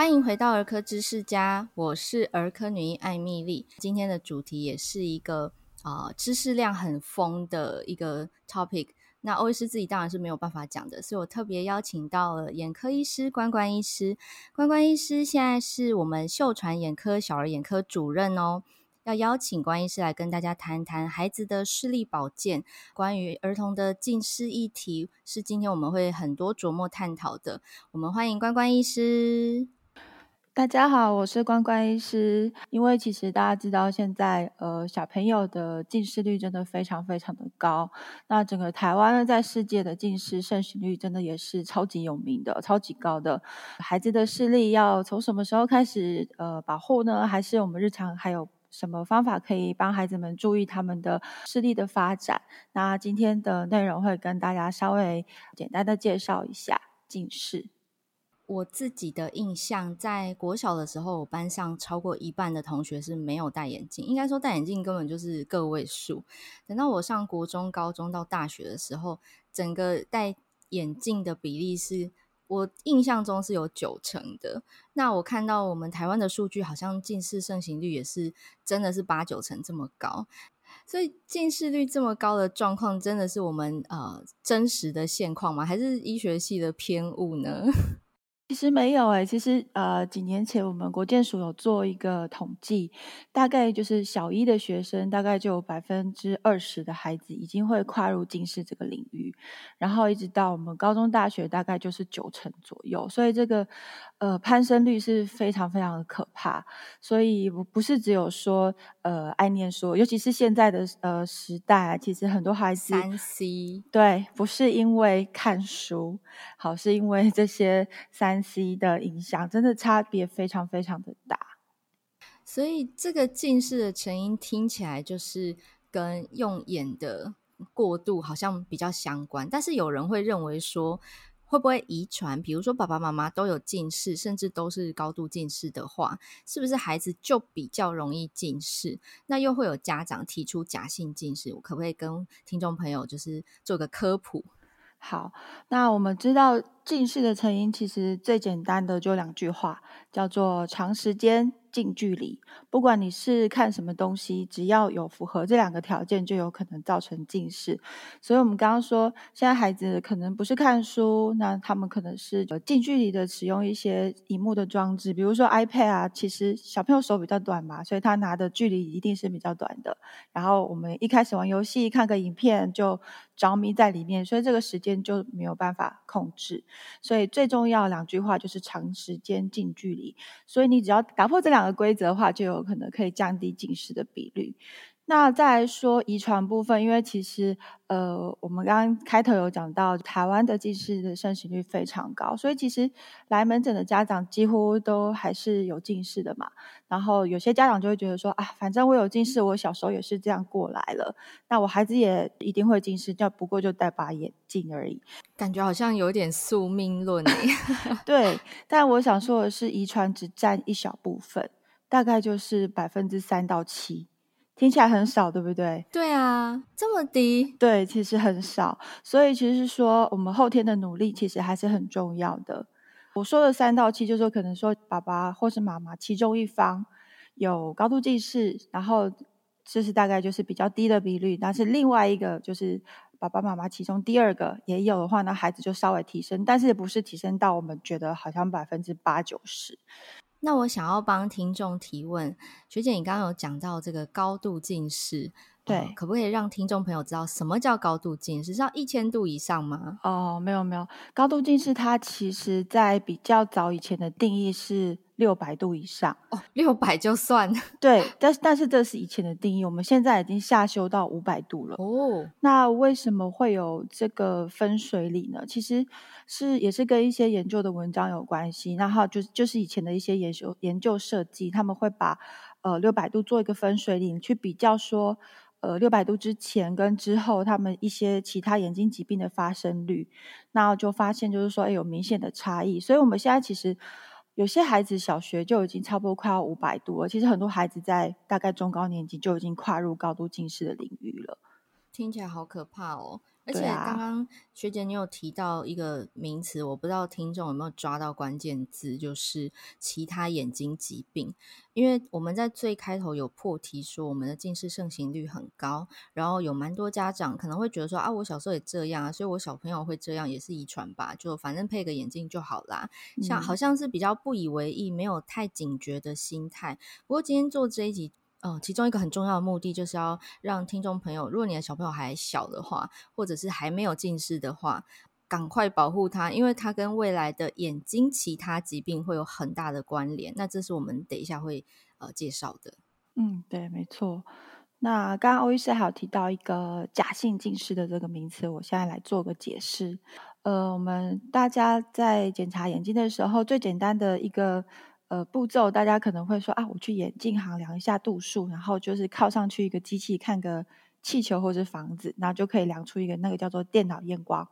欢迎回到儿科知识家，我是儿科女医艾蜜莉。今天的主题也是一个啊、知识量很丰的一个 topic。那欧医师自己当然是没有办法讲的，所以我特别邀请到了眼科医师关关医师。关关医师现在是我们秀传眼科小儿眼科主任哦。要邀请关医师来跟大家谈谈孩子的视力保健，关于儿童的近视议题，是今天我们会很多琢磨探讨的。我们欢迎关关医师。大家好，我是关关医师。因为其实大家知道，现在呃小朋友的近视率真的非常非常的高。那整个台湾呢，在世界的近视盛行率真的也是超级有名的，超级高的。孩子的视力要从什么时候开始呃保护呢？还是我们日常还有什么方法可以帮孩子们注意他们的视力的发展？那今天的内容会跟大家稍微简单的介绍一下近视。我自己的印象，在国小的时候，我班上超过一半的同学是没有戴眼镜，应该说戴眼镜根本就是个位数。等到我上国中、高中到大学的时候，整个戴眼镜的比例是。我印象中是有九成的，那我看到我们台湾的数据，好像近视盛行率也是真的是八九成这么高，所以近视率这么高的状况，真的是我们呃真实的现况吗？还是医学系的偏误呢？其实没有诶、其实呃几年前我们国建署有做一个统计，大概就是小一的学生大概就有百分之二十的孩子已经会跨入近视这个领域，然后一直到我们高中大学大概就是九成左右，所以这个呃攀升率是非常非常的可怕，所以不是只有说呃爱念书，尤其是现在的呃时代，其实很多孩子三 C 对，不是因为看书，好，是因为这些三。C 的影响真的差别非常非常的大，所以这个近视的成因听起来就是跟用眼的过度好像比较相关，但是有人会认为说，会不会遗传？比如说爸爸妈妈都有近视，甚至都是高度近视的话，是不是孩子就比较容易近视？那又会有家长提出假性近视，我可不可以跟听众朋友就是做个科普？好，那我们知道近视的成因，其实最简单的就两句话，叫做长时间。近距离，不管你是看什么东西，只要有符合这两个条件，就有可能造成近视。所以，我们刚刚说，现在孩子可能不是看书，那他们可能是近距离的使用一些荧幕的装置，比如说 iPad 啊。其实小朋友手比较短嘛，所以他拿的距离一定是比较短的。然后我们一开始玩游戏，看个影片就着迷在里面，所以这个时间就没有办法控制。所以最重要两句话就是长时间近距离。所以你只要打破这两。个规则的话，就有可能可以降低近视的比率。那再来说遗传部分，因为其实呃，我们刚刚开头有讲到，台湾的近视的盛行率非常高，所以其实来门诊的家长几乎都还是有近视的嘛。然后有些家长就会觉得说啊，反正我有近视，我小时候也是这样过来了，那我孩子也一定会近视，就不过就戴把眼镜而已。感觉好像有点宿命论 对，但我想说的是，遗传只占一小部分，大概就是百分之三到七。听起来很少，对不对？对啊，这么低。对，其实很少。所以其实是说，我们后天的努力其实还是很重要的。我说的三到七，就是说可能说爸爸或是妈妈其中一方有高度近视，然后这是大概就是比较低的比率。但是另外一个就是爸爸妈妈其中第二个也有的话，那孩子就稍微提升，但是不是提升到我们觉得好像百分之八九十。那我想要帮听众提问，学姐，你刚刚有讲到这个高度近视，对，呃，可不可以让听众朋友知道什么叫高度近视？是要一千度以上吗？哦，没有没有，高度近视它其实在比较早以前的定义是。六百度以上哦，六百就算对，但是但是这是以前的定义，我们现在已经下修到五百度了哦。那为什么会有这个分水岭呢？其实是也是跟一些研究的文章有关系。然后就就是以前的一些研究研究设计，他们会把呃六百度做一个分水岭，去比较说呃六百度之前跟之后他们一些其他眼睛疾病的发生率，那就发现就是说诶有明显的差异。所以我们现在其实。有些孩子小学就已经差不多快要五百度了，其实很多孩子在大概中高年级就已经跨入高度近视的领域了。听起来好可怕哦！而且刚刚学姐你有提到一个名词，我不知道听众有没有抓到关键字，就是其他眼睛疾病。因为我们在最开头有破题说，我们的近视盛行率很高，然后有蛮多家长可能会觉得说啊，我小时候也这样啊，所以我小朋友会这样也是遗传吧，就反正配个眼镜就好啦。像好像是比较不以为意，没有太警觉的心态。不过今天做这一集。嗯，其中一个很重要的目的就是要让听众朋友，如果你的小朋友还小的话，或者是还没有近视的话，赶快保护他，因为他跟未来的眼睛其他疾病会有很大的关联。那这是我们等一下会呃介绍的。嗯，对，没错。那刚刚欧医师还有提到一个假性近视的这个名词，我现在来做个解释。呃，我们大家在检查眼睛的时候，最简单的一个。呃，步骤大家可能会说啊，我去眼镜行量一下度数，然后就是靠上去一个机器看个气球或者房子，然后就可以量出一个那个叫做电脑验光。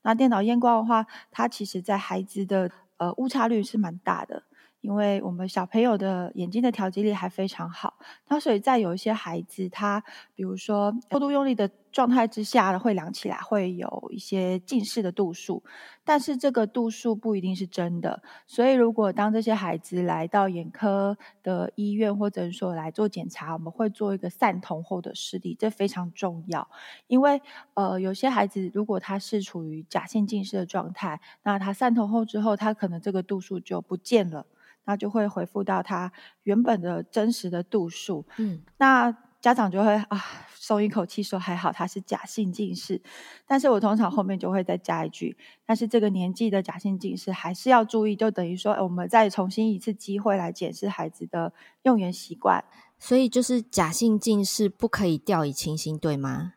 那电脑验光的话，它其实在孩子的呃误差率是蛮大的。因为我们小朋友的眼睛的调节力还非常好，那所以在有一些孩子，他比如说过度用力的状态之下，会量起来会有一些近视的度数，但是这个度数不一定是真的。所以如果当这些孩子来到眼科的医院或者说来做检查，我们会做一个散瞳后的视力，这非常重要。因为呃，有些孩子如果他是处于假性近视的状态，那他散瞳后之后，他可能这个度数就不见了。那就会恢复到他原本的真实的度数。嗯，那家长就会啊松一口气说还好他是假性近视，但是我通常后面就会再加一句，但是这个年纪的假性近视还是要注意，就等于说我们再重新一次机会来检视孩子的用眼习惯。所以就是假性近视不可以掉以轻心，对吗？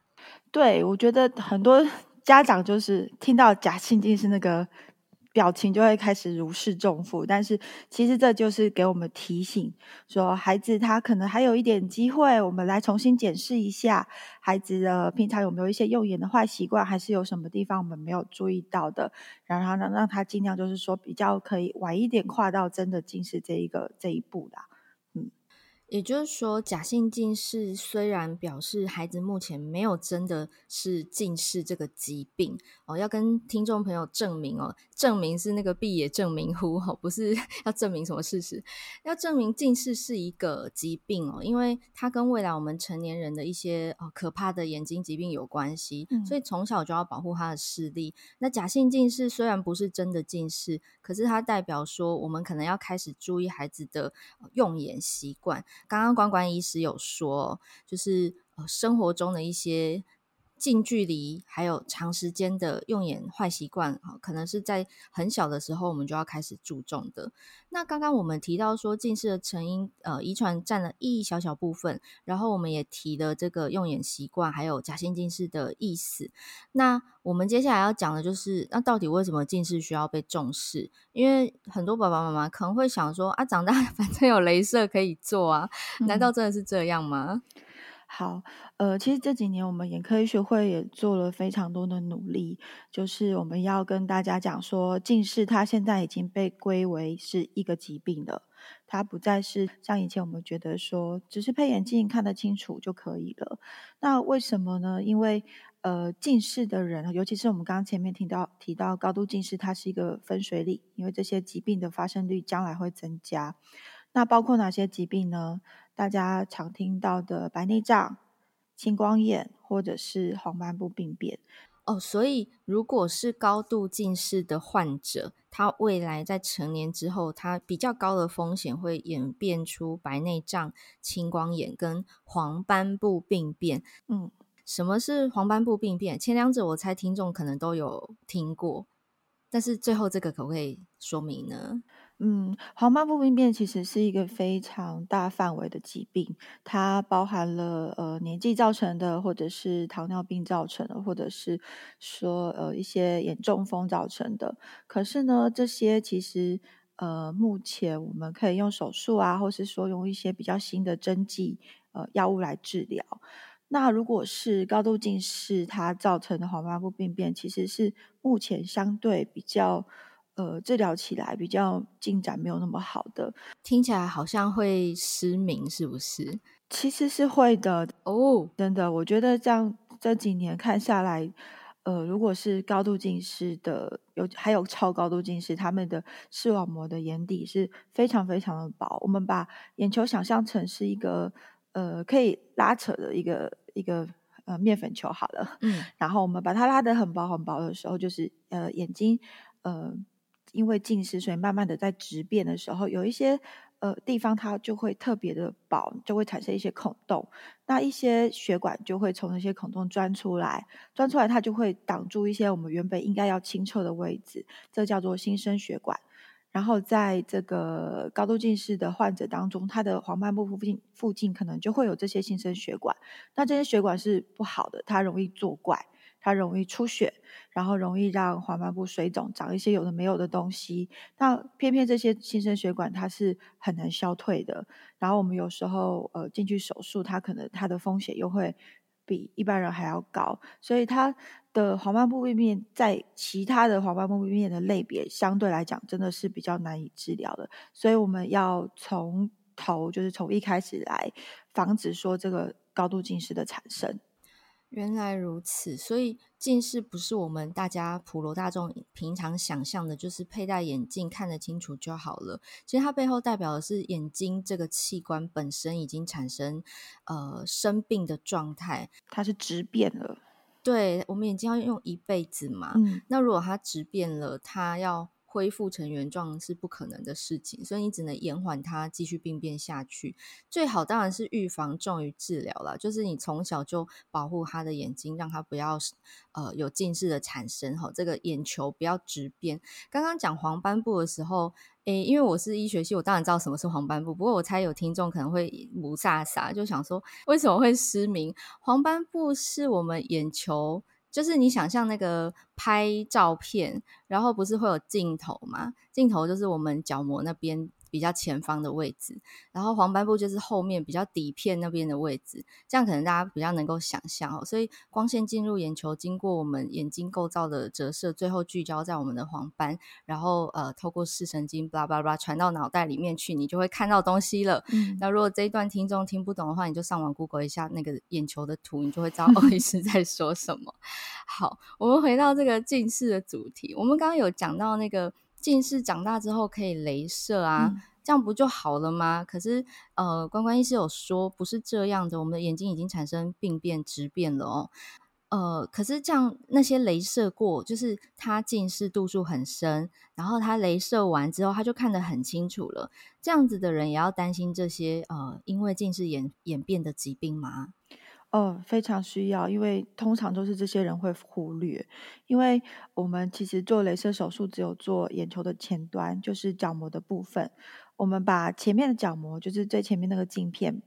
对，我觉得很多家长就是听到假性近视那个。表情就会开始如释重负，但是其实这就是给我们提醒，说孩子他可能还有一点机会，我们来重新检视一下孩子的平常有没有一些用眼的坏习惯，还是有什么地方我们没有注意到的，然后呢让他尽量就是说比较可以晚一点跨到真的近视这一个这一步啦。也就是说，假性近视虽然表示孩子目前没有真的是近视这个疾病哦，要跟听众朋友证明哦，证明是那个毕野正明乎哦，不是 要证明什么事实，要证明近视是一个疾病哦，因为它跟未来我们成年人的一些哦可怕的眼睛疾病有关系，嗯，所以从小就要保护他的视力。那假性近视虽然不是真的近视，可是它代表说我们可能要开始注意孩子的用眼习惯。刚刚管管医师有说，就是生活中的一些近距离，还有长时间的用眼坏习惯，可能是在很小的时候我们就要开始注重的。那刚刚我们提到说，近视的成因，呃，遗传占了一小小部分，然后我们也提了这个用眼习惯，还有假性近视的意思。那我们接下来要讲的就是，那到底为什么近视需要被重视？因为很多爸爸妈妈可能会想说，啊，长大 反正有镭射可以做啊，难道真的是这样吗？嗯好，呃，其实这几年我们眼科医学会也做了非常多的努力，就是我们要跟大家讲说，近视它现在已经被归为是一个疾病了，它不再是像以前我们觉得说，只是配眼镜看得清楚就可以了。那为什么呢？因为呃，近视的人，尤其是我们刚刚前面提到提到高度近视，它是一个分水岭，因为这些疾病的发生率将来会增加。那包括哪些疾病呢？大家常听到的白内障、青光眼，或者是黄斑部病变哦。所以，如果是高度近视的患者，他未来在成年之后，他比较高的风险会演变出白内障、青光眼跟黄斑部病变。嗯，什么是黄斑部病变？前两者我猜听众可能都有听过，但是最后这个可不可以说明呢？嗯，黄斑部病变其实是一个非常大范围的疾病，它包含了呃年纪造成的，或者是糖尿病造成的，或者是说呃一些眼中风造成的。可是呢，这些其实呃目前我们可以用手术啊，或是说用一些比较新的针剂呃药物来治疗。那如果是高度近视它造成的黄斑部病变，其实是目前相对比较。呃，治疗起来比较进展没有那么好的，听起来好像会失明，是不是？其实是会的哦，真的。我觉得这样这几年看下来，呃，如果是高度近视的，有还有超高度近视，他们的视网膜的眼底是非常非常的薄。我们把眼球想象成是一个呃可以拉扯的一个一个呃面粉球好了，嗯，然后我们把它拉得很薄很薄的时候，就是呃眼睛呃因为近视，所以慢慢的在质变的时候，有一些。呃，地方它就会特别的薄，就会产生一些孔洞，那一些血管就会从那些孔洞钻出来，钻出来它就会挡住一些我们原本应该要清澈的位置，这叫做新生血管。然后在这个高度近视的患者当中，他的黄斑部附近附近可能就会有这些新生血管，那这些血管是不好的，它容易作怪。它容易出血，然后容易让黄斑部水肿，长一些有的没有的东西。那偏偏这些新生血管它是很难消退的。然后我们有时候呃进去手术，它可能它的风险又会比一般人还要高。所以它的黄斑部病变在其他的黄斑部病变的类别相对来讲真的是比较难以治疗的。所以我们要从头就是从一开始来防止说这个高度近视的产生。原来如此，所以近视不是我们大家普罗大众平常想象的，就是佩戴眼镜看得清楚就好了。其实它背后代表的是眼睛这个器官本身已经产生呃生病的状态，它是质变了。对，我们眼睛要用一辈子嘛，嗯，那如果它质变了，它要。恢复成原状是不可能的事情，所以你只能延缓它继续病变下去。最好当然是预防重于治疗了，就是你从小就保护他的眼睛，让他不要呃有近视的产生哈，这个眼球不要直边。刚刚讲黄斑部的时候，诶，因为我是医学系，我当然知道什么是黄斑部，不过我猜有听众可能会雾煞煞，就想说为什么会失明？黄斑部是我们眼球。就是你想象那个拍照片，然后不是会有镜头吗？镜头就是我们角膜那边。比较前方的位置，然后黄斑部就是后面比较底片那边的位置，这样可能大家比较能够想象哦。所以光线进入眼球，经过我们眼睛构造的折射，最后聚焦在我们的黄斑，然后呃透过视神经，巴拉巴拉传到脑袋里面去，你就会看到东西了。嗯，那如果这一段听众听不懂的话，你就上网 Google 一下那个眼球的图，你就会知道 欧医师在说什么。好，我们回到这个近视的主题，我们刚刚有讲到那个。近视长大之后可以镭射啊，嗯，这样不就好了吗？可是，呃，关关医师有说不是这样的，我们的眼睛已经产生病变、质变了哦。呃，可是这样那些镭射过，就是他近视度数很深，然后他镭射完之后他就看得很清楚了，这样子的人也要担心这些呃，因为近视演演变的疾病吗？哦，非常需要，因为通常都是这些人会忽略，因为我们其实做雷射手术只有做眼球的前端，就是角膜的部分。我们把前面的角膜，就是最前面那个镜片，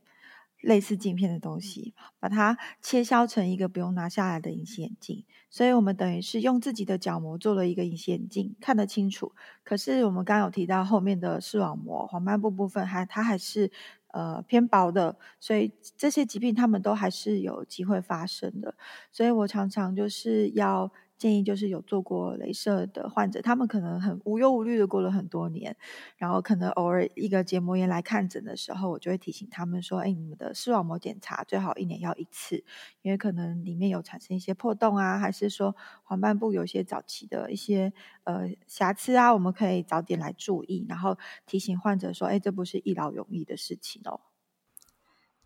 类似镜片的东西，把它切削成一个不用拿下来的隐形眼镜。所以我们等于是用自己的角膜做了一个隐形眼镜，看得清楚。可是我们刚刚有提到后面的视网膜、黄斑部部分还，还它还是。呃，偏薄的，所以这些疾病他们都还是有机会发生的，所以我常常就是要。建议就是有做过雷射的患者，他们可能很无忧无虑的过了很多年，然后可能偶尔一个结膜炎来看诊的时候，我就会提醒他们说：“哎，你们的视网膜检查最好一年要一次，因为可能里面有产生一些破洞啊，还是说黄斑部有一些早期的一些呃瑕疵啊，我们可以早点来注意，然后提醒患者说：哎，这不是一劳永逸的事情哦。”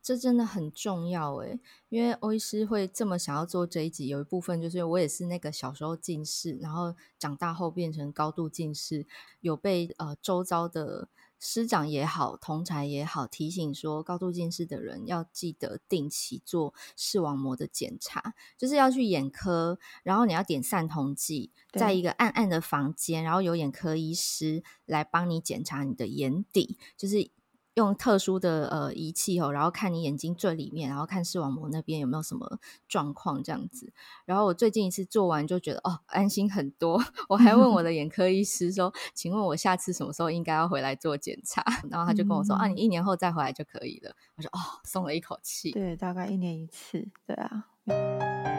这真的很重要诶，因为欧医师会这么想要做这一集，有一部分就是我也是那个小时候近视，然后长大后变成高度近视，有被呃周遭的师长也好、同才也好提醒说，高度近视的人要记得定期做视网膜的检查，就是要去眼科，然后你要点散瞳剂，在一个暗暗的房间，然后有眼科医师来帮你检查你的眼底，就是。用特殊的呃仪器哦，然后看你眼睛最里面，然后看视网膜那边有没有什么状况这样子。然后我最近一次做完就觉得哦，安心很多。我还问我的眼科医师说：“请问我下次什么时候应该要回来做检查？” 然后他就跟我说：“啊，你一年后再回来就可以了。”我说：“哦，松了一口气。”对，大概一年一次。对啊。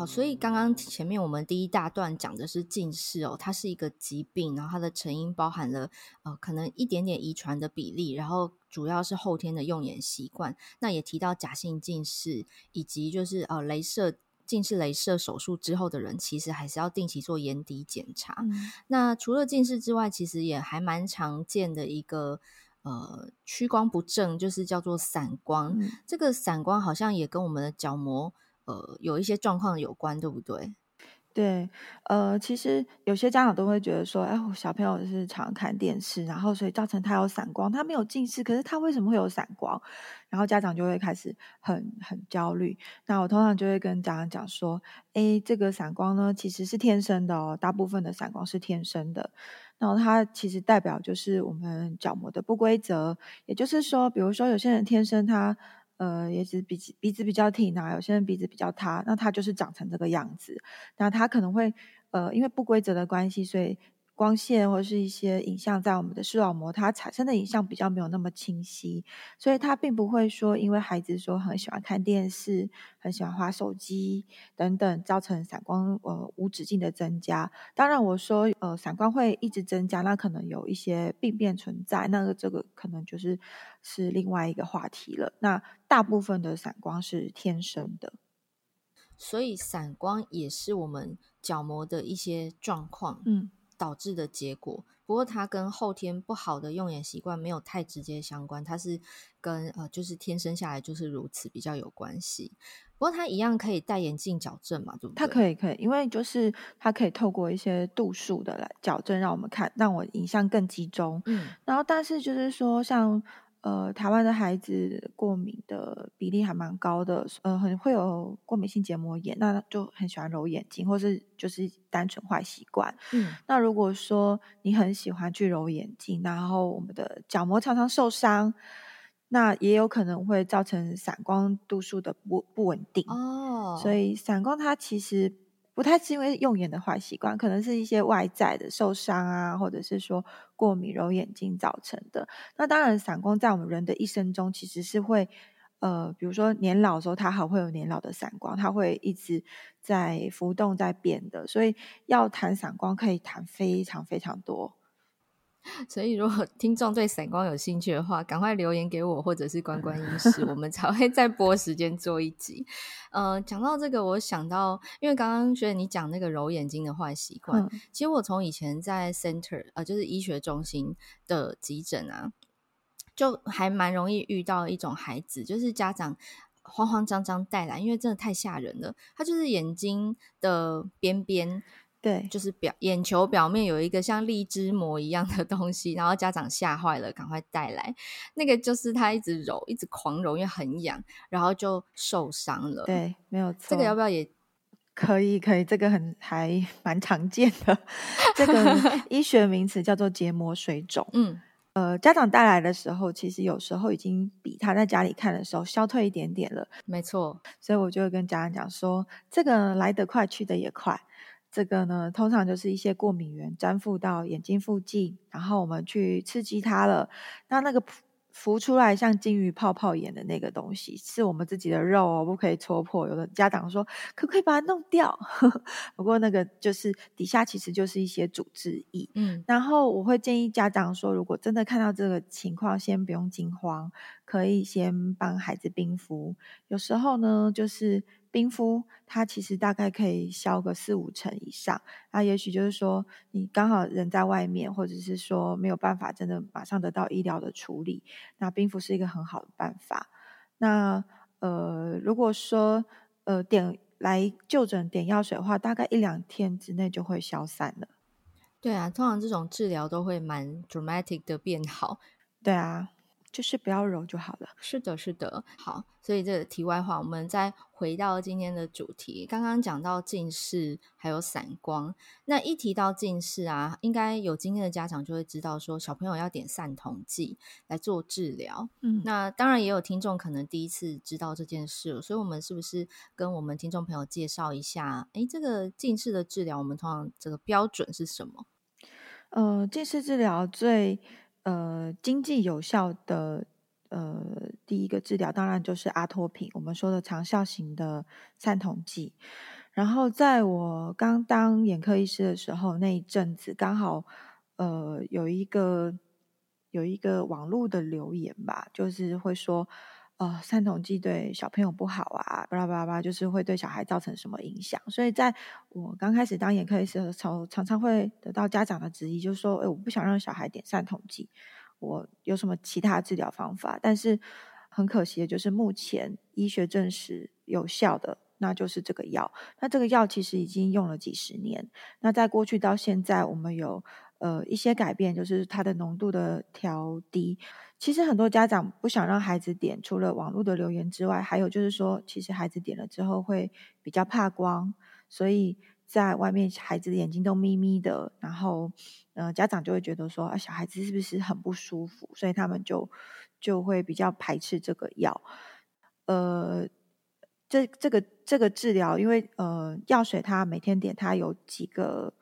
好，所以刚刚前面我们第一大段讲的是近视哦，它是一个疾病，然后它的成因包含了呃可能一点点遗传的比例，然后主要是后天的用眼习惯。那也提到假性近视，以及就是呃镭射近视镭射手术之后的人，其实还是要定期做眼底检查。嗯、那除了近视之外，其实也还蛮常见的一个呃屈光不正，就是叫做散光。嗯、这个散光好像也跟我们的角膜。呃，有一些状况有关，对不对？对，呃，其实有些家长都会觉得说，哎，我小朋友是常看电视，然后所以造成他有散光，他没有近视，可是他为什么会有散光？然后家长就会开始很很焦虑。那我通常就会跟家长讲说，哎，这个散光呢，其实是天生的哦，大部分的散光是天生的。然后它其实代表就是我们角膜的不规则，也就是说，比如说有些人天生他。呃，也是鼻鼻子比较挺啊，有些人鼻子比较塌，那他就是长成这个样子。那他可能会呃，因为不规则的关系，所以。光线或者是一些影像在我们的视网膜，它产生的影像比较没有那么清晰，所以它并不会说因为孩子说很喜欢看电视、很喜欢滑手机等等，造成散光呃无止境的增加。当然，我说呃散光会一直增加，那可能有一些病变存在，那个这个可能就是是另外一个话题了。那大部分的散光是天生的，所以散光也是我们角膜的一些状况。嗯。导致的结果，不过它跟后天不好的用眼习惯没有太直接相关，它是跟呃就是天生下来就是如此比较有关系。不过它一样可以戴眼镜矫正嘛，对不对？它可以可以，因为就是它可以透过一些度数的来矫正，让我们看让我影像更集中。嗯，然后但是就是说像。呃，台湾的孩子过敏的比例还蛮高的，呃，很会有过敏性结膜炎，那就很喜欢揉眼睛，或是就是单纯坏习惯。嗯，那如果说你很喜欢去揉眼睛，然后我们的角膜常常受伤，那也有可能会造成散光度数的不不稳定。哦，所以散光它其实。不太是因为用眼的坏习惯，可能是一些外在的受伤啊，或者是说过敏揉眼睛造成的。那当然，散光在我们人的一生中其实是会，呃，比如说年老的时候，它还会有年老的散光，它会一直在浮动在变的。所以要谈散光，可以谈非常非常多。所以，如果 听众对散光有兴趣的话，赶快留言给我，或者是关关医师，我们才会再播时间做一集。呃，讲到这个，我想到，因为刚刚学姐你讲那个揉眼睛的坏习惯，嗯、其实我从以前在 center 呃，就是医学中心的急诊啊，就还蛮容易遇到一种孩子，就是家长慌慌张张带来，因为真的太吓人了，他就是眼睛的边边。对，就是表眼球表面有一个像荔枝膜一样的东西，然后家长吓坏了，赶快带来。那个就是他一直揉，一直狂揉，因为很痒，然后就受伤了。对，没有错。这个要不要也可以？可以，这个很还 蛮常见的。这个 医学名词叫做结膜水肿。嗯，呃，家长带来的时候，其实有时候已经比他在家里看的时候消退一点点了。没错，所以我就会跟家长讲说，这个来得快，去得也快。这个呢，通常就是一些过敏原粘附到眼睛附近，然后我们去刺激它了。那那个浮出来像金鱼泡泡眼的那个东西，是我们自己的肉哦，不可以戳破。有的家长说，可不可以把它弄掉？不过那个就是底下其实就是一些组织液。嗯，然后我会建议家长说，如果真的看到这个情况，先不用惊慌，可以先帮孩子冰敷。有时候呢，就是。冰敷它其实大概可以消个四五成以上，那也许就是说你刚好人在外面，或者是说没有办法真的马上得到医疗的处理，那冰敷是一个很好的办法。那呃，如果说呃点来就诊点药水的话，大概一两天之内就会消散了。对啊，通常这种治疗都会蛮 dramatic 的变好。对啊。就是不要揉就好了。是的，是的。好，所以这个题外话，我们再回到今天的主题。刚刚讲到近视还有散光，那一提到近视啊，应该有经验的家长就会知道，说小朋友要点散瞳剂来做治疗。嗯，那当然也有听众可能第一次知道这件事，所以我们是不是跟我们听众朋友介绍一下？哎，这个近视的治疗，我们通常这个标准是什么？呃，近视治疗最。呃，经济有效的呃第一个治疗，当然就是阿托品，我们说的长效型的散瞳剂。然后在我刚当眼科医师的时候，那一阵子刚好呃有一个有一个网络的留言吧，就是会说。呃，散瞳剂对小朋友不好啊，巴拉巴拉巴拉，就是会对小孩造成什么影响？所以在我刚开始当眼科医生的时候，常常会得到家长的质疑，就是说，哎，我不想让小孩点散瞳剂，我有什么其他治疗方法？但是很可惜的就是，目前医学证实有效的，那就是这个药。那这个药其实已经用了几十年。那在过去到现在，我们有呃一些改变，就是它的浓度的调低。其实很多家长不想让孩子点，除了网络的留言之外，还有就是说，其实孩子点了之后会比较怕光，所以在外面孩子的眼睛都眯眯的，然后，呃，家长就会觉得说，啊，小孩子是不是很不舒服？所以他们就就会比较排斥这个药。呃，这这个这个治疗，因为呃药水它每天点，它有几个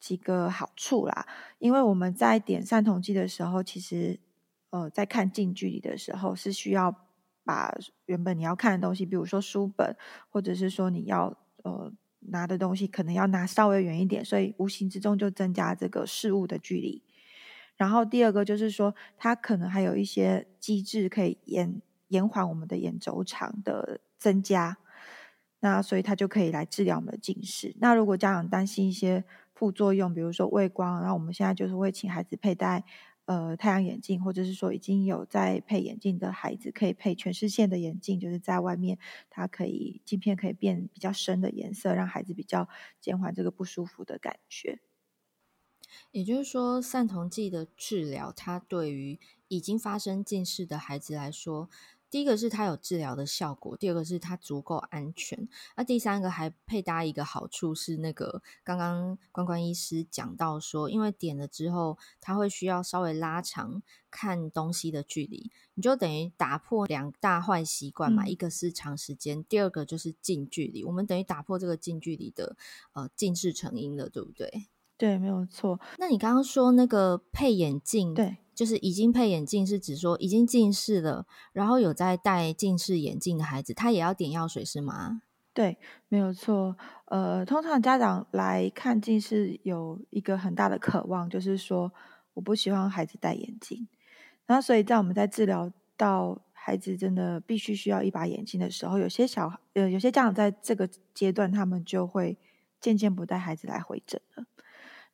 几个好处啦。因为我们在点散瞳剂的时候，其实。呃，在看近距离的时候，是需要把原本你要看的东西，比如说书本，或者是说你要呃拿的东西，可能要拿稍微远一点，所以无形之中就增加这个事物的距离。然后第二个就是说，它可能还有一些机制可以延延缓我们的眼轴长的增加，那所以它就可以来治疗我们的近视。那如果家长担心一些副作用，比如说畏光，然后我们现在就是会请孩子佩戴。呃，太阳眼镜，或者是说已经有在配眼镜的孩子，可以配全视线的眼镜，就是在外面，它可以镜片可以变比较深的颜色，让孩子比较减缓这个不舒服的感觉。也就是说，散瞳剂的治疗，它对于已经发生近视的孩子来说。第一个是它有治疗的效果，第二个是它足够安全，那第三个还配搭一个好处是那个刚刚关关医师讲到说，因为点了之后，它会需要稍微拉长看东西的距离，你就等于打破两大坏习惯嘛，嗯、一个是长时间，第二个就是近距离，我们等于打破这个近距离的呃近视成因了，对不对？对，没有错。那你刚刚说那个配眼镜，对。就是已经配眼镜，是指说已经近视了，然后有在戴近视眼镜的孩子，他也要点药水是吗？对，没有错。呃，通常家长来看近视有一个很大的渴望，就是说我不希望孩子戴眼镜。然后，所以在我们在治疗到孩子真的必须需要一把眼镜的时候，有些小呃有些家长在这个阶段，他们就会渐渐不带孩子来回诊了。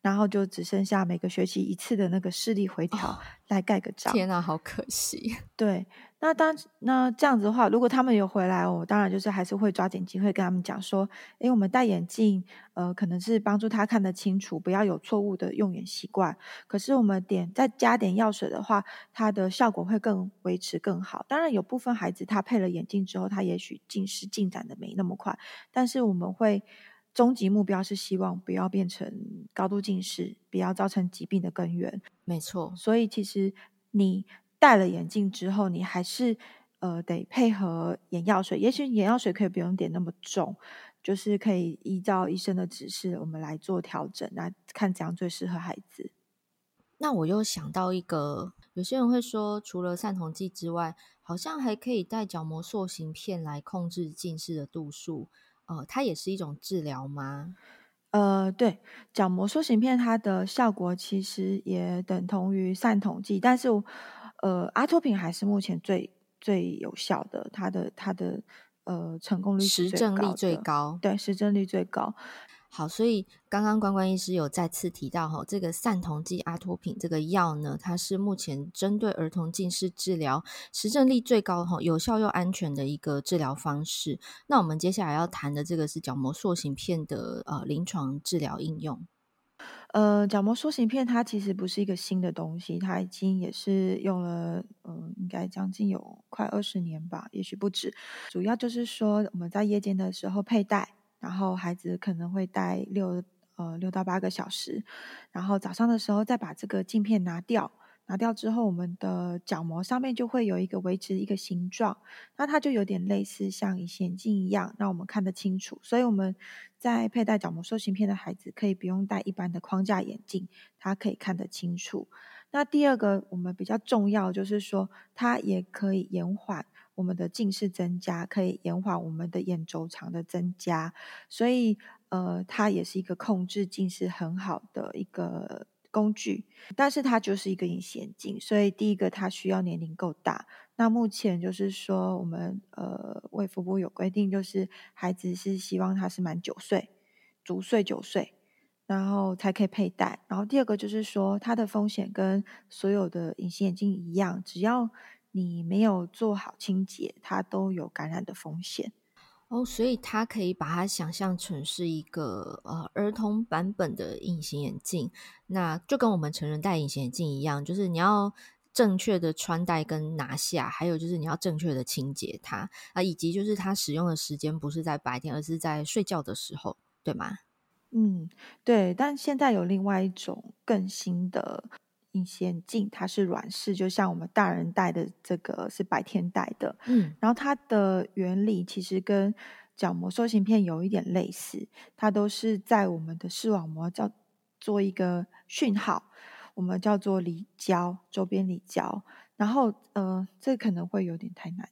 然后就只剩下每个学期一次的那个视力回调来盖个章。哦，天哪，好可惜。对，那当那这样子的话，如果他们有回来，我当然就是还是会抓紧机会跟他们讲说，诶，我们戴眼镜，呃，可能是帮助他看得清楚，不要有错误的用眼习惯。可是我们点再加点药水的话，它的效果会更维持更好。当然，有部分孩子他配了眼镜之后，他也许近视进展的没那么快，但是我们会。终极目标是希望不要变成高度近视，不要造成疾病的根源。没错，所以其实你戴了眼镜之后，你还是呃得配合眼药水。也许眼药水可以不用点那么重，就是可以依照医生的指示，我们来做调整，来看怎样最适合孩子。那我又想到一个，有些人会说，除了散瞳剂之外，好像还可以戴角膜塑形片来控制近视的度数。呃，它也是一种治疗吗？呃，对，角膜塑形片它的效果其实也等同于散瞳剂，但是呃，阿托品还是目前最最有效的，它的它的呃成功率实证率最高，对，实证率最高。好，所以刚刚关关医师有再次提到哈，这个散瞳剂阿托品这个药呢，它是目前针对儿童近视治疗实证力最高哈，有效又安全的一个治疗方式。那我们接下来要谈的这个是角膜塑形片的呃临床治疗应用。呃，角膜塑形片它其实不是一个新的东西，它已经也是用了嗯、呃，应该将近有快二十年吧，也许不止。主要就是说我们在夜间的时候佩戴。然后孩子可能会戴六呃六到八个小时，然后早上的时候再把这个镜片拿掉，拿掉之后，我们的角膜上面就会有一个维持一个形状，那它就有点类似像隐形眼镜一样，让我们看得清楚。所以我们在佩戴角膜塑形片的孩子，可以不用戴一般的框架眼镜，它可以看得清楚。那第二个我们比较重要就是说，它也可以延缓。我们的近视增加，可以延缓我们的眼轴长的增加，所以呃，它也是一个控制近视很好的一个工具。但是它就是一个隐形眼镜，所以第一个它需要年龄够大。那目前就是说，我们呃卫福部有规定，就是孩子是希望他是满九岁，足岁九岁，然后才可以佩戴。然后第二个就是说，它的风险跟所有的隐形眼镜一样，只要你没有做好清洁，它都有感染的风险哦，所以它可以把它想象成是一个呃儿童版本的隐形眼镜，那就跟我们成人戴隐形眼镜一样，就是你要正确的穿戴跟拿下，还有就是你要正确的清洁它啊，以及就是它使用的时间不是在白天，而是在睡觉的时候，对吗？嗯，对。但现在有另外一种更新的。隐形眼镜它是软式，就像我们大人戴的这个是白天戴的，嗯，然后它的原理其实跟角膜塑形片有一点类似，它都是在我们的视网膜叫做一个讯号，我们叫做离焦，周边离焦，然后呃，这可能会有点太难。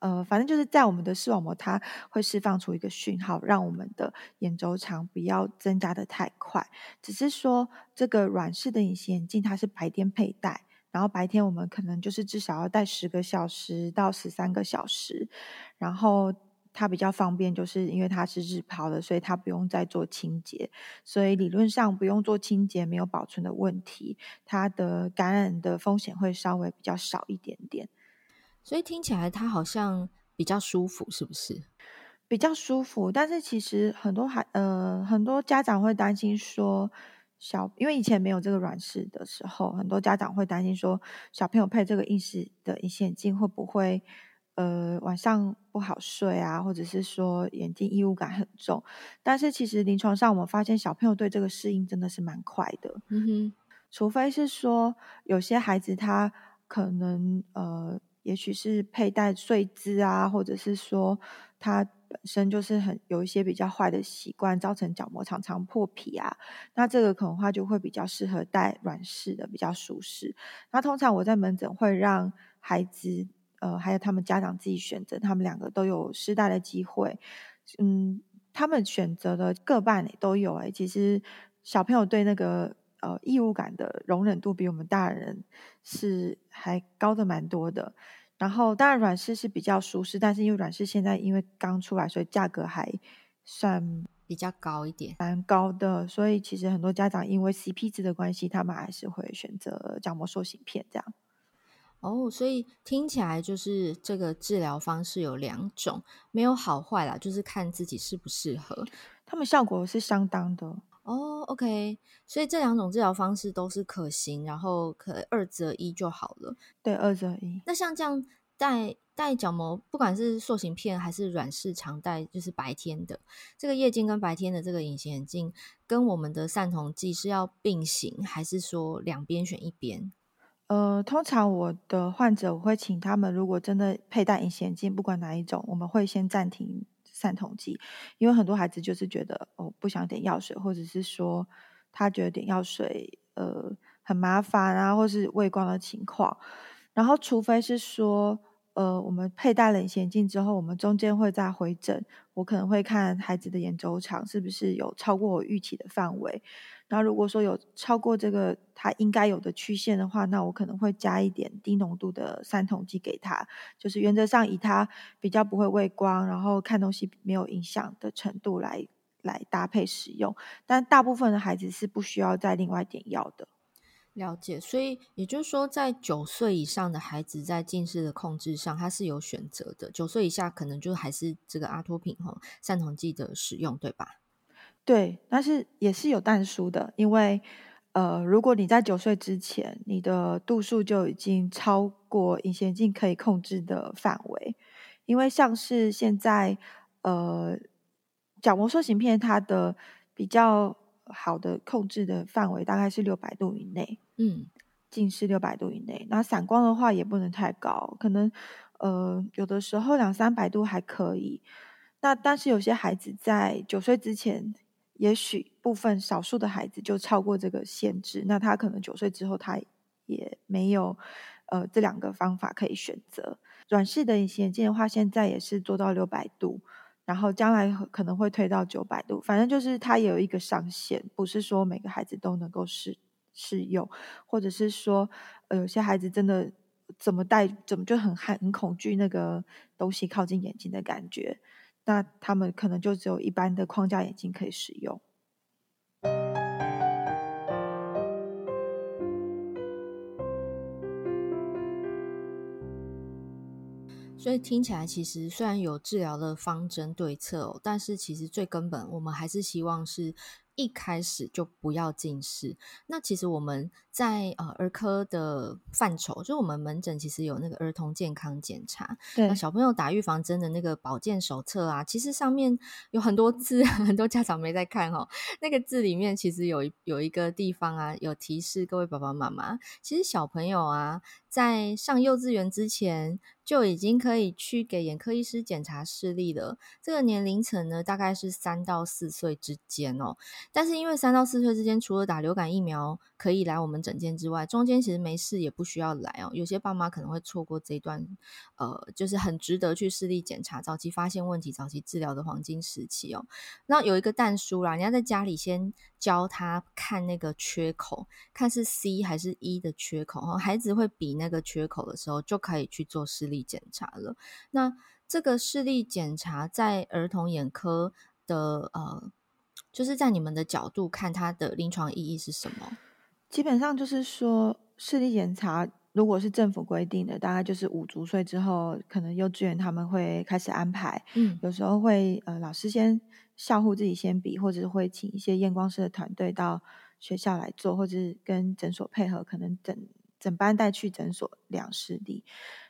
呃，反正就是在我们的视网膜，它会释放出一个讯号，让我们的眼轴长不要增加的太快。只是说，这个软式的隐形眼镜它是白天佩戴，然后白天我们可能就是至少要戴十个小时到十三个小时，然后它比较方便，就是因为它是日抛的，所以它不用再做清洁，所以理论上不用做清洁，没有保存的问题，它的感染的风险会稍微比较少一点点。所以听起来它好像比较舒服，是不是？比较舒服，但是其实很多孩呃很多家长会担心说小，因为以前没有这个软式的时候，很多家长会担心说小朋友配这个硬式的隐形眼镜会不会呃晚上不好睡啊，或者是说眼睛异物感很重。但是其实临床上我们发现小朋友对这个适应真的是蛮快的。嗯哼，除非是说有些孩子他可能呃。也许是佩戴睡姿啊，或者是说他本身就是很有一些比较坏的习惯，造成角膜常常破皮啊。那这个可能话就会比较适合戴软式的，比较舒适。那通常我在门诊会让孩子，呃，还有他们家长自己选择，他们两个都有试戴的机会。嗯，他们选择的各半都有哎。其实小朋友对那个。呃，异物感的容忍度比我们大人是还高的蛮多的。然后，当然软式是比较舒适，但是因为软式现在因为刚出来，所以价格还算比较高一点，蛮高的。所以其实很多家长因为 CP 值的关系，他们还是会选择角膜塑形片这样。哦，所以听起来就是这个治疗方式有两种，没有好坏啦，就是看自己适不适合。他们效果是相当的。哦、oh，OK，所以这两种治疗方式都是可行，然后可二择一就好了。对，二择一。那像这样戴戴角膜，不管是塑形片还是软式常戴，就是白天的这个夜镜跟白天的这个隐形眼镜，跟我们的散瞳剂是要并行，还是说两边选一边？呃，通常我的患者我会请他们，如果真的佩戴隐形眼镜，不管哪一种，我们会先暂停。散瞳剂，因为很多孩子就是觉得哦，不想点药水，或者是说他觉得点药水呃很麻烦啊，或是畏光的情况。然后，除非是说呃我们佩戴了隐形眼镜之后，我们中间会再回诊，我可能会看孩子的眼周长是不是有超过我预期的范围。那如果说有超过这个他应该有的曲线的话，那我可能会加一点低浓度的散瞳剂给他，就是原则上以他比较不会畏光，然后看东西没有影响的程度来来搭配使用。但大部分的孩子是不需要再另外点药的。了解，所以也就是说，在九岁以上的孩子在近视的控制上，他是有选择的。九岁以下可能就还是这个阿托品哈散瞳剂的使用，对吧？对，但是也是有但书的，因为呃，如果你在九岁之前，你的度数就已经超过隐形眼镜可以控制的范围，因为像是现在呃，角膜塑形片它的比较好的控制的范围大概是六百度以内，嗯，近视六百度以内，那散光的话也不能太高，可能呃有的时候两三百度还可以，那但是有些孩子在九岁之前。也许部分少数的孩子就超过这个限制，那他可能九岁之后他也没有呃这两个方法可以选择。软式的隐形眼镜的话，现在也是做到六百度，然后将来可能会推到九百度，反正就是它也有一个上限，不是说每个孩子都能够适适用，或者是说，呃，有些孩子真的怎么戴怎么就很害很恐惧那个东西靠近眼睛的感觉，那他们可能就只有一般的框架眼镜可以使用。所以听起来，其实虽然有治疗的方针对策，但是其实最根本，我们还是希望是。一开始就不要近视。那其实我们在呃儿科的范畴，就我们门诊其实有那个儿童健康检查。小朋友打预防针的那个保健手册啊，其实上面有很多字，很多家长没在看哦。那个字里面其实有有一个地方啊，有提示各位爸爸妈妈，其实小朋友啊，在上幼稚园之前就已经可以去给眼科医师检查视力了。这个年龄层呢，大概是三到四岁之间哦。但是因为三到四岁之间，除了打流感疫苗可以来我们诊间之外，中间其实没事也不需要来哦。有些爸妈可能会错过这一段，呃，就是很值得去视力检查、早期发现问题、早期治疗的黄金时期哦。那有一个但书啦，你要在家里先教他看那个缺口，看是 C 还是 E 的缺口哦。孩子会比那个缺口的时候，就可以去做视力检查了。那这个视力检查在儿童眼科的呃。就是在你们的角度看，它的临床意义是什么？基本上就是说，视力检查如果是政府规定的，大概就是五足岁之后，可能幼稚园他们会开始安排。嗯，有时候会呃，老师先校护自己先比，或者是会请一些验光师的团队到学校来做，或者是跟诊所配合，可能整整班带去诊所量视力。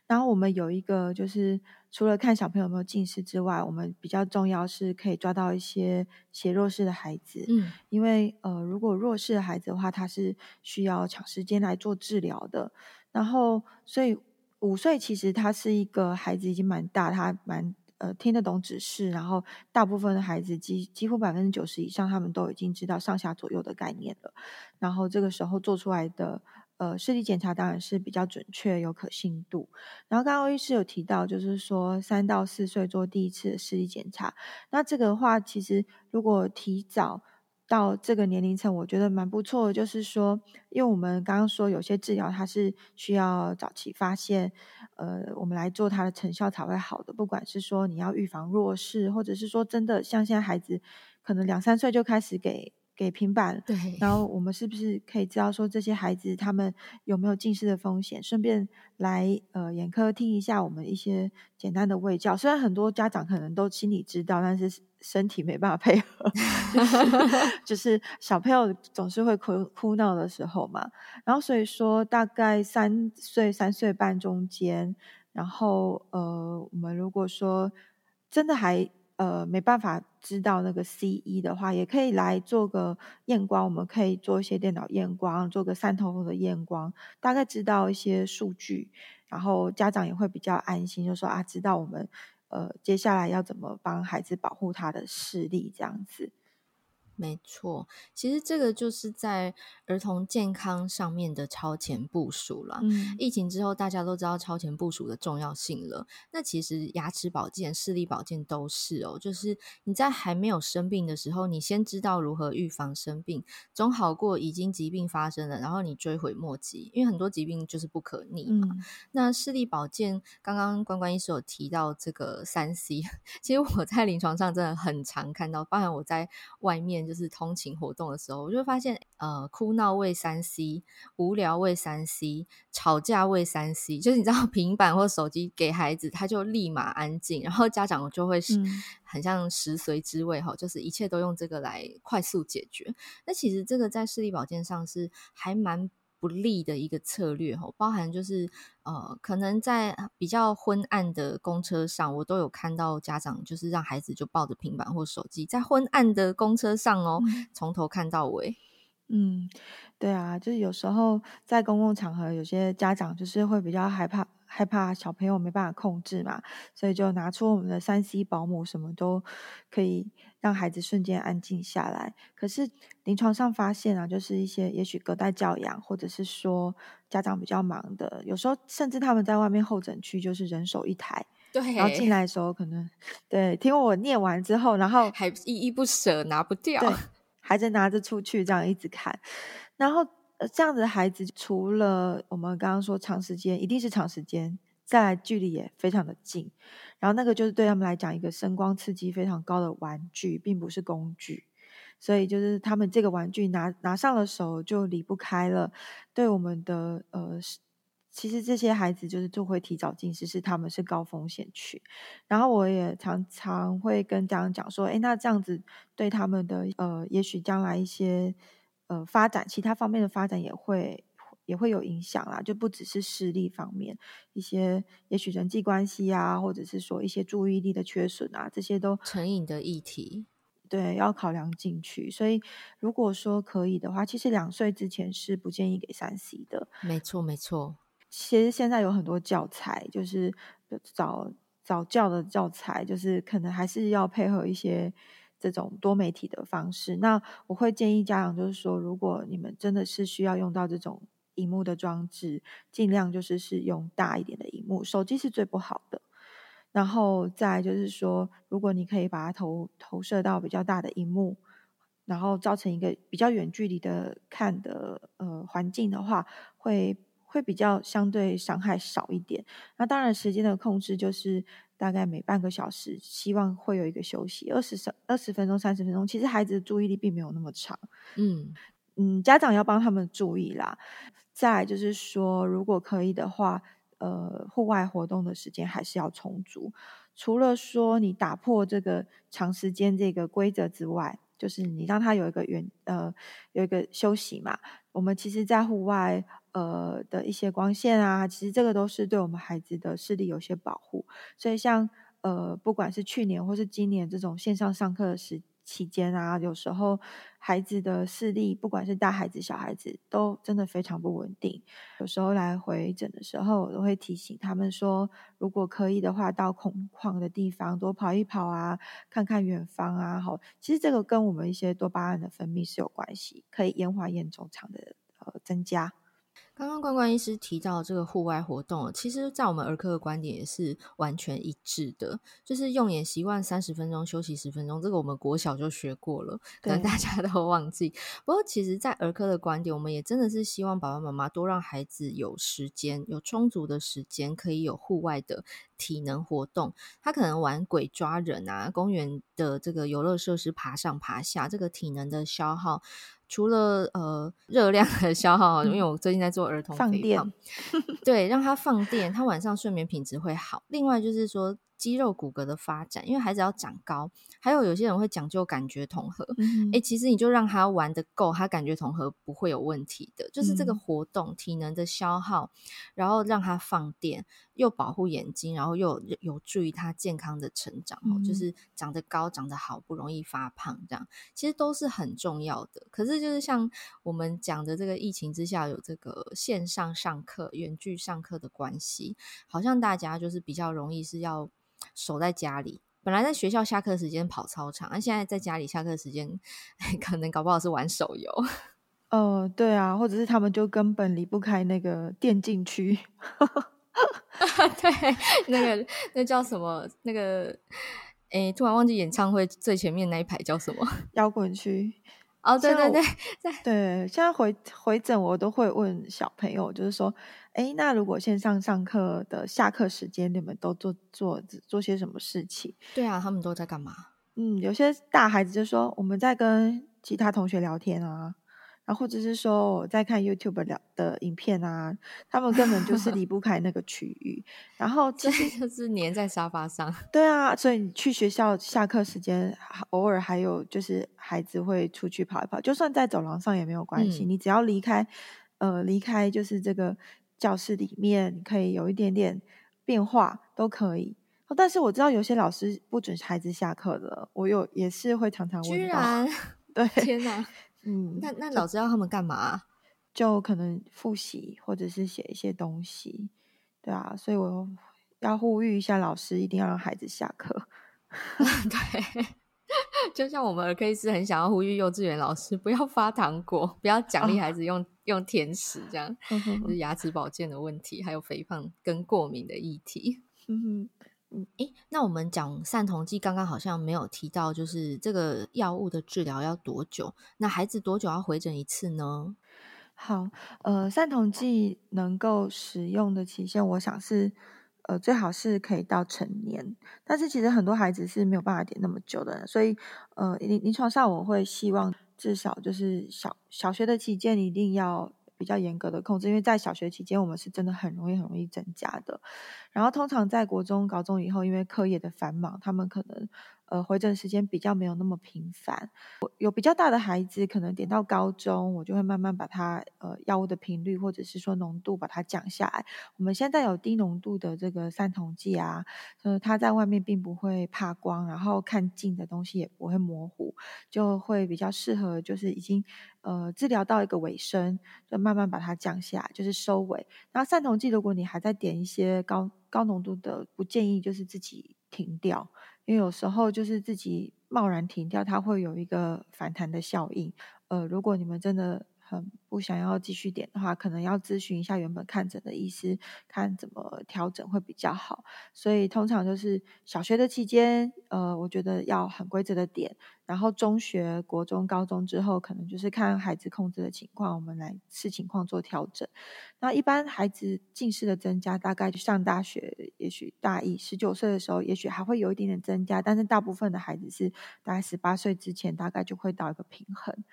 然后我们有一个，就是除了看小朋友有没有近视之外，我们比较重要是可以抓到一些斜弱视的孩子。嗯，因为呃，如果弱视的孩子的话，他是需要长时间来做治疗的。然后，所以五岁其实他是一个孩子已经蛮大，他蛮呃听得懂指示。然后，大部分的孩子几几乎百分之九十以上，他们都已经知道上下左右的概念了。然后这个时候做出来的。呃，视力检查当然是比较准确、有可信度。然后刚刚欧医师有提到，就是说三到四岁做第一次的视力检查。那这个的话，其实如果提早到这个年龄层，我觉得蛮不错的。就是说，因为我们刚刚说有些治疗它是需要早期发现，呃，我们来做它的成效才会好的。不管是说你要预防弱视，或者是说真的像现在孩子可能两三岁就开始给。给平板，对，然后我们是不是可以知道说这些孩子他们有没有近视的风险？顺便来呃眼科听一下我们一些简单的卫教。虽然很多家长可能都心里知道，但是身体没办法配合，就是 就是小朋友总是会哭哭闹的时候嘛。然后所以说大概三岁三岁半中间，然后呃我们如果说真的还。呃，没办法知道那个 CE 的话，也可以来做个验光。我们可以做一些电脑验光，做个散瞳的验光，大概知道一些数据，然后家长也会比较安心，就说啊，知道我们呃接下来要怎么帮孩子保护他的视力这样子。没错，其实这个就是在儿童健康上面的超前部署了。嗯，疫情之后，大家都知道超前部署的重要性了。那其实牙齿保健、视力保健都是哦，就是你在还没有生病的时候，你先知道如何预防生病，总好过已经疾病发生了，然后你追悔莫及。因为很多疾病就是不可逆嘛。嗯，那视力保健，刚刚关关医师有提到这个三 C，其实我在临床上真的很常看到，包含我在外面。就是通勤活动的时候，我就发现，呃，哭闹为三 C，无聊为三 C，吵架为三 C，就是你知道，平板或手机给孩子，他就立马安静，然后家长就会是很像食髓知味哈，就是一切都用这个来快速解决。那其实这个在视力保健上是还蛮。不利的一个策略吼，包含就是呃，可能在比较昏暗的公车上，我都有看到家长就是让孩子就抱着平板或手机在昏暗的公车上哦，从头看到尾。嗯，对啊，就是有时候在公共场合，有些家长就是会比较害怕，害怕小朋友没办法控制嘛，所以就拿出我们的三 C 保姆，什么都可以让孩子瞬间安静下来。可是临床上发现啊，就是一些也许隔代教养，或者是说家长比较忙的，有时候甚至他们在外面候诊区就是人手一台，对，然后进来的时候可能对听我念完之后，然后还依依不舍拿不掉，对，孩子拿着出去这样一直看，然后。呃，这样子的孩子，除了我们刚刚说长时间，一定是长时间，再来距离也非常的近，然后那个就是对他们来讲一个声光刺激非常高的玩具，并不是工具，所以就是他们这个玩具拿拿上了手就离不开了。对我们的呃，其实这些孩子就是就会提早近视，是他们是高风险区。然后我也常常会跟家长讲说，诶，那这样子对他们的呃，也许将来一些。呃，发展其他方面的发展也会也会有影响啦，就不只是视力方面，一些也许人际关系啊，或者是说一些注意力的缺损啊，这些都成瘾的议题，对，要考量进去。所以如果说可以的话，其实两岁之前是不建议给三 C 的。没错，没错。其实现在有很多教材，就是早早教的教材，就是可能还是要配合一些。这种多媒体的方式，那我会建议家长，就是说，如果你们真的是需要用到这种荧幕的装置，尽量就是是用大一点的荧幕，手机是最不好的。然后再就是说，如果你可以把它投投射到比较大的荧幕，然后造成一个比较远距离的看的呃环境的话，会会比较相对伤害少一点。那当然时间的控制就是。大概每半个小时，希望会有一个休息，二十二十分钟、三十分钟。其实孩子的注意力并没有那么长，嗯嗯，家长要帮他们注意啦。再就是说，如果可以的话，呃，户外活动的时间还是要充足。除了说你打破这个长时间这个规则之外，就是你让他有一个远呃有一个休息嘛。我们其实，在户外。呃的一些光线啊，其实这个都是对我们孩子的视力有些保护。所以像呃，不管是去年或是今年这种线上上课的时期间啊，有时候孩子的视力，不管是大孩子小孩子，都真的非常不稳定。有时候来回诊的时候，我都会提醒他们说，如果可以的话，到空旷的地方多跑一跑啊，看看远方啊。好，其实这个跟我们一些多巴胺的分泌是有关系，可以延缓眼轴长的呃增加。刚刚冠冠医师提到这个户外活动，其实，在我们儿科的观点也是完全一致的，就是用眼习惯三十分钟，休息十分钟。这个我们国小就学过了，可能大家都忘记。不过，其实，在儿科的观点，我们也真的是希望爸爸妈妈多让孩子有时间，有充足的时间，可以有户外的体能活动。他可能玩鬼抓人啊，公园的这个游乐设施爬上爬下，这个体能的消耗。除了呃热量的消耗，因为我最近在做儿童，放电对，让他放电，他晚上睡眠品质会好。另外就是说。肌肉骨骼的发展，因为孩子要长高，还有有些人会讲究感觉统合。嗯，诶，其实你就让他玩的够，他感觉统合不会有问题的。就是这个活动、嗯、体能的消耗，然后让他放电，又保护眼睛，然后又有，有助于他健康的成长。嗯、就是长得高、长得好，不容易发胖，这样其实都是很重要的。可是就是像我们讲的这个疫情之下，有这个线上上课、远距上课的关系，好像大家就是比较容易是要。守在家里，本来在学校下课时间跑操场，那现在在家里下课时间，可能搞不好是玩手游。哦、呃，对啊，或者是他们就根本离不开那个电竞区。对，那个那叫什么？那个，哎，突然忘记演唱会最前面那一排叫什么？摇滚区。哦，对对对，对，现在回回诊我都会问小朋友，就是说。哎，那如果线上上课的下课时间，你们都做做做些什么事情？对啊，他们都在干嘛？嗯，有些大孩子就说我们在跟其他同学聊天啊，然后或者是说我在看 YouTube 聊的影片啊，他们根本就 是离不开那个区域。然后其实就 是黏在沙发上。对啊，所以你去学校下课时间，偶尔还有就是孩子会出去跑一跑，就算在走廊上也没有关系，嗯、你只要离开，呃，离开就是这个。教室里面可以有一点点变化，都可以。但是我知道有些老师不准孩子下课的，我有也是会常常问到。居然，对，天哪，嗯，那那老师要他们干嘛？就可能复习或者是写一些东西。对啊，所以我要呼吁一下老师，一定要让孩子下课。对，就像我们儿科医师很想要呼吁幼稚园老师不要发糖果，不要奖励孩子用、哦、用甜食，这样、嗯、就是牙齿保健的问题，还有肥胖跟过敏的议题。嗯哼，嗯，诶，那我们讲散瞳剂，刚刚好像没有提到，就是这个药物的治疗要多久？那孩子多久要回诊一次呢？好，呃，散瞳剂能够使用的期限，我想是。呃，最好是可以到成年，但是其实很多孩子是没有办法点那么久的，所以呃，临临床上我会希望至少就是小小学的期间一定要比较严格的控制，因为在小学期间我们是真的很容易很容易增加的，然后通常在国中、高中以后，因为课业的繁忙，他们可能。呃，回诊时间比较没有那么频繁，有比较大的孩子，可能点到高中，我就会慢慢把它呃药物的频率或者是说浓度把它降下来。我们现在有低浓度的这个散瞳剂啊，呃，它在外面并不会怕光，然后看近的东西也不会模糊，就会比较适合，就是已经呃治疗到一个尾声，就慢慢把它降下来，就是收尾。然后散瞳剂，如果你还在点一些高高浓度的，不建议就是自己停掉。因为有时候就是自己贸然停掉，它会有一个反弹的效应。呃，如果你们真的很不想要继续点的话，可能要咨询一下原本看诊的医师，看怎么调整会比较好。所以通常就是小学的期间，呃，我觉得要很规则的点，然后中学、国中、高中之后，可能就是看孩子控制的情况，我们来视情况做调整。那一般孩子近视的增加，大概就上大学，也许大一十九岁的时候，也许还会有一点点增加，但是大部分的孩子是大概十八岁之前，大概就会到一个平衡。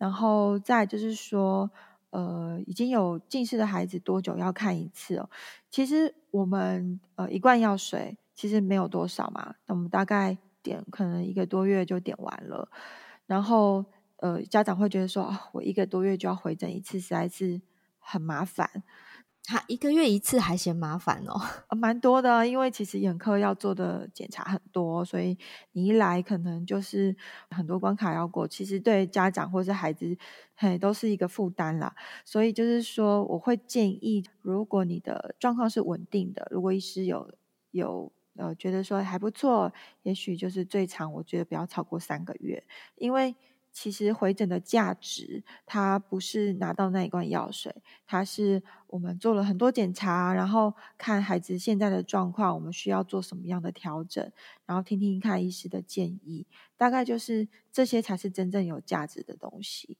然后再就是说，呃，已经有近视的孩子多久要看一次哦？其实我们呃一罐药水其实没有多少嘛，那我们大概点可能一个多月就点完了。然后呃家长会觉得说，哦，我一个多月就要回诊一次，实在是很麻烦。他一个月一次还嫌麻烦哦，蛮多的，因为其实眼科要做的检查很多，所以你一来可能就是很多关卡要过，其实对家长或是孩子嘿都是一个负担啦。所以就是说，我会建议，如果你的状况是稳定的，如果医师有有呃觉得说还不错，也许就是最长，我觉得不要超过三个月，因为。其实回诊的价值，它不是拿到那一罐药水，它是我们做了很多检查，然后看孩子现在的状况，我们需要做什么样的调整，然后听听看医师的建议，大概就是这些才是真正有价值的东西。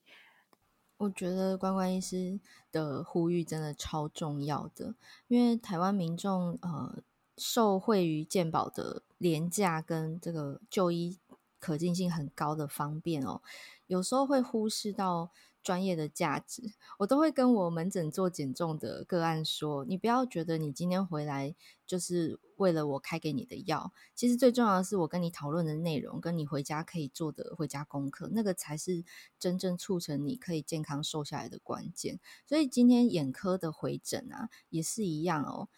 我觉得关关医师的呼吁真的超重要的，因为台湾民众呃受惠于健保的廉价跟这个就医。可近性很高的方便哦，有时候会忽视到专业的价值。我都会跟我门诊做减重的个案说：“你不要觉得你今天回来就是为了我开给你的药，其实最重要的是我跟你讨论的内容，跟你回家可以做的回家功课，那个才是真正促成你可以健康瘦下来的关键。所以今天眼科的回诊啊，也是一样哦。”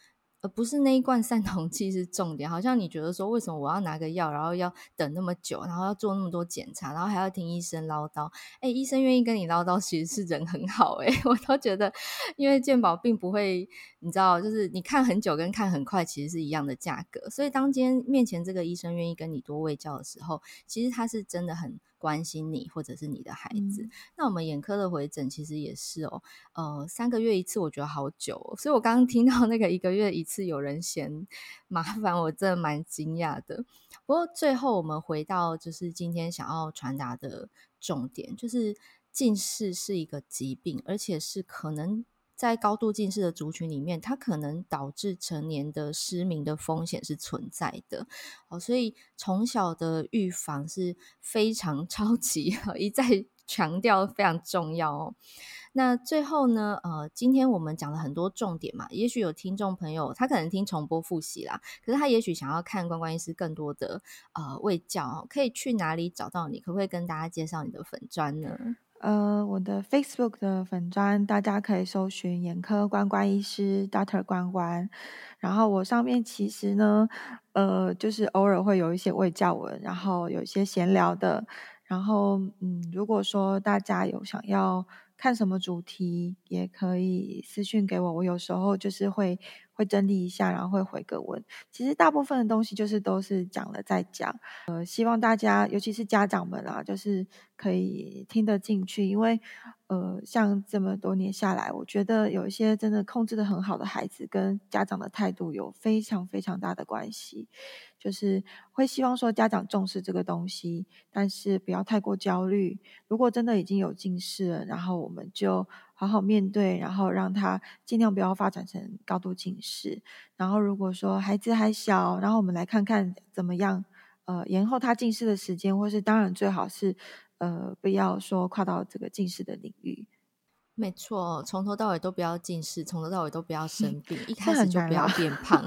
而不是那一罐散瞳剂是重点，好像你觉得说，为什么我要拿个药，然后要等那么久，然后要做那么多检查，然后还要听医生唠叨？哎，医生愿意跟你唠叨，其实是人很好哎，我都觉得，因为健保并不会，你知道，就是你看很久跟看很快其实是一样的价格，所以当今天面前这个医生愿意跟你多喂教的时候，其实他是真的很。关心你或者是你的孩子，嗯、那我们眼科的回诊其实也是哦，呃，三个月一次，我觉得好久哦，所以我刚刚听到那个一个月一次有人嫌麻烦，我真的蛮惊讶的。不过最后我们回到就是今天想要传达的重点，就是近视是一个疾病，而且是可能。在高度近视的族群里面，它可能导致成年的失明的风险是存在的。哦，所以从小的预防是非常 超级一再强调非常重要哦。那最后呢，呃，今天我们讲了很多重点嘛，也许有听众朋友他可能听重播复习啦，可是他也许想要看关关医师更多的呃卫教，可以去哪里找到你？可不可以跟大家介绍你的粉专呢？呃，我的 Facebook 的粉砖，大家可以搜寻眼科关关医师 Doctor 关关。然后我上面其实呢，呃，就是偶尔会有一些未教文，然后有一些闲聊的。然后，嗯，如果说大家有想要看什么主题，也可以私讯给我。我有时候就是会。会整理一下，然后会回个文。其实大部分的东西就是都是讲了再讲。呃，希望大家，尤其是家长们啊，就是可以听得进去，因为呃，像这么多年下来，我觉得有一些真的控制得很好的孩子，跟家长的态度有非常非常大的关系。就是会希望说家长重视这个东西，但是不要太过焦虑。如果真的已经有近视了，然后我们就好好面对，然后让他尽量不要发展成高度近视。然后如果说孩子还小，然后我们来看看怎么样，呃，延后他近视的时间，或是当然最好是，呃，不要说跨到这个近视的领域。没错，从头到尾都不要近视，从头到尾都不要生病，一 开始就不要变胖。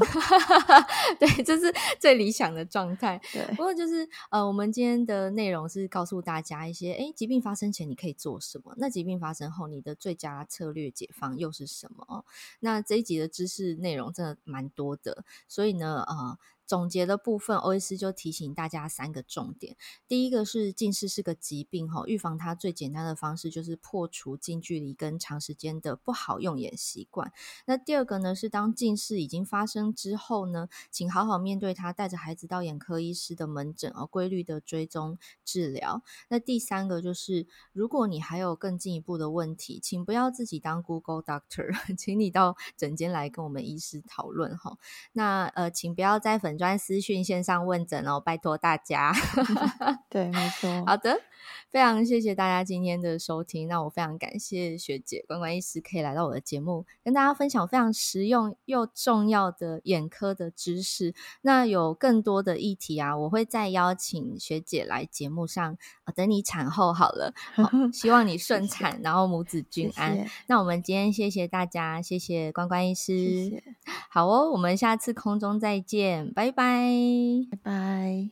对，这是最理想的状态。对，不过就是呃，我们今天的内容是告诉大家一些，哎，疾病发生前你可以做什么？那疾病发生后，你的最佳策略解放又是什么？那这一集的知识内容真的蛮多的，所以呢，呃。总结的部分，欧医师就提醒大家三个重点。第一个是近视是个疾病，哈，预防它最简单的方式就是破除近距离跟长时间的不好用眼习惯。那第二个呢，是当近视已经发生之后呢，请好好面对它，带着孩子到眼科医师的门诊，而规律的追踪治疗。那第三个就是，如果你还有更进一步的问题，请不要自己当 Google Doctor，请你到诊间来跟我们医师讨论，哈。那呃，请不要在粉专私讯线上问诊哦，拜托大家。对，没错。好的，非常谢谢大家今天的收听。那我非常感谢学姐关关医师可以来到我的节目，跟大家分享非常实用又重要的眼科的知识。那有更多的议题啊，我会再邀请学姐来节目上。等你产后好了，好，希望你顺产，谢谢，然后母子均安。那我们今天谢谢大家，谢谢关关医师。好哦，我们下次空中再见，拜拜，拜拜。